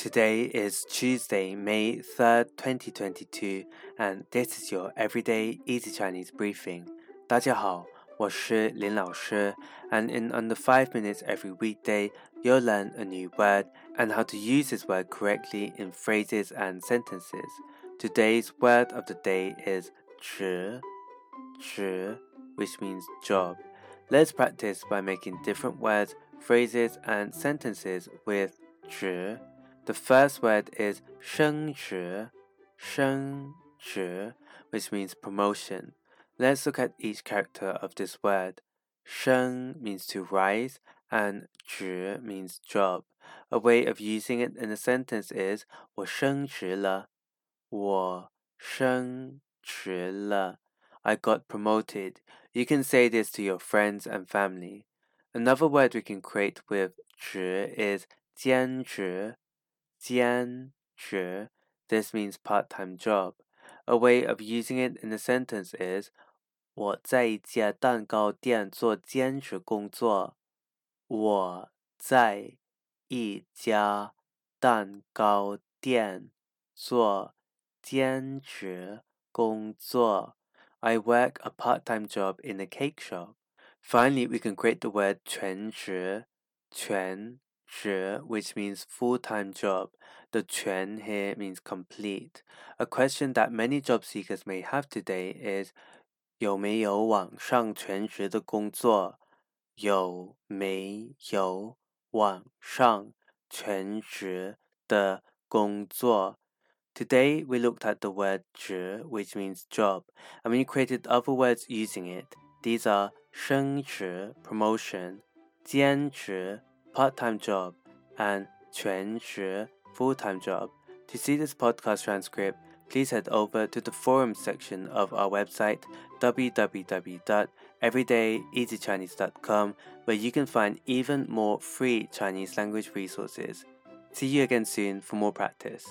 Today is Tuesday, May 3rd, 2022, and this is your everyday easy Chinese briefing. 大家好，我是林老师, and in under 5 minutes every weekday, you'll learn a new word and how to use this word correctly in phrases and sentences. Today's word of the day is 职,职, which means job. Let's practice by making different words, phrases, and sentences with 职. The first word is 升职,升职, which means promotion. Let's look at each character of this word. 升 means to rise and 职 means job. A way of using it in a sentence is 我升职了,我升职了. I got promoted. You can say this to your friends and family. Another word we can create with 职 is 兼职 兼职. This means part-time job. A way of using it in a sentence is 我在一家蛋糕店做兼职工作。我在一家蛋糕店做兼职工作。I work a part-time job in a cake shop. Finally, we can create the word 全职，全 which means full-time job. The 全 here means complete. A question that many job seekers may have today is 有没有网上全职的工作？有没有网上全职的工作？Today we looked at the word 职 which means job, and we created other words using it. These are 升职 promotion, 兼职 part-time job, and 全职 full-time job. To see this podcast transcript, please head over to the forum section of our website www.everydayeasychinese.com where you can find even more free Chinese language resources. See you again soon for more practice.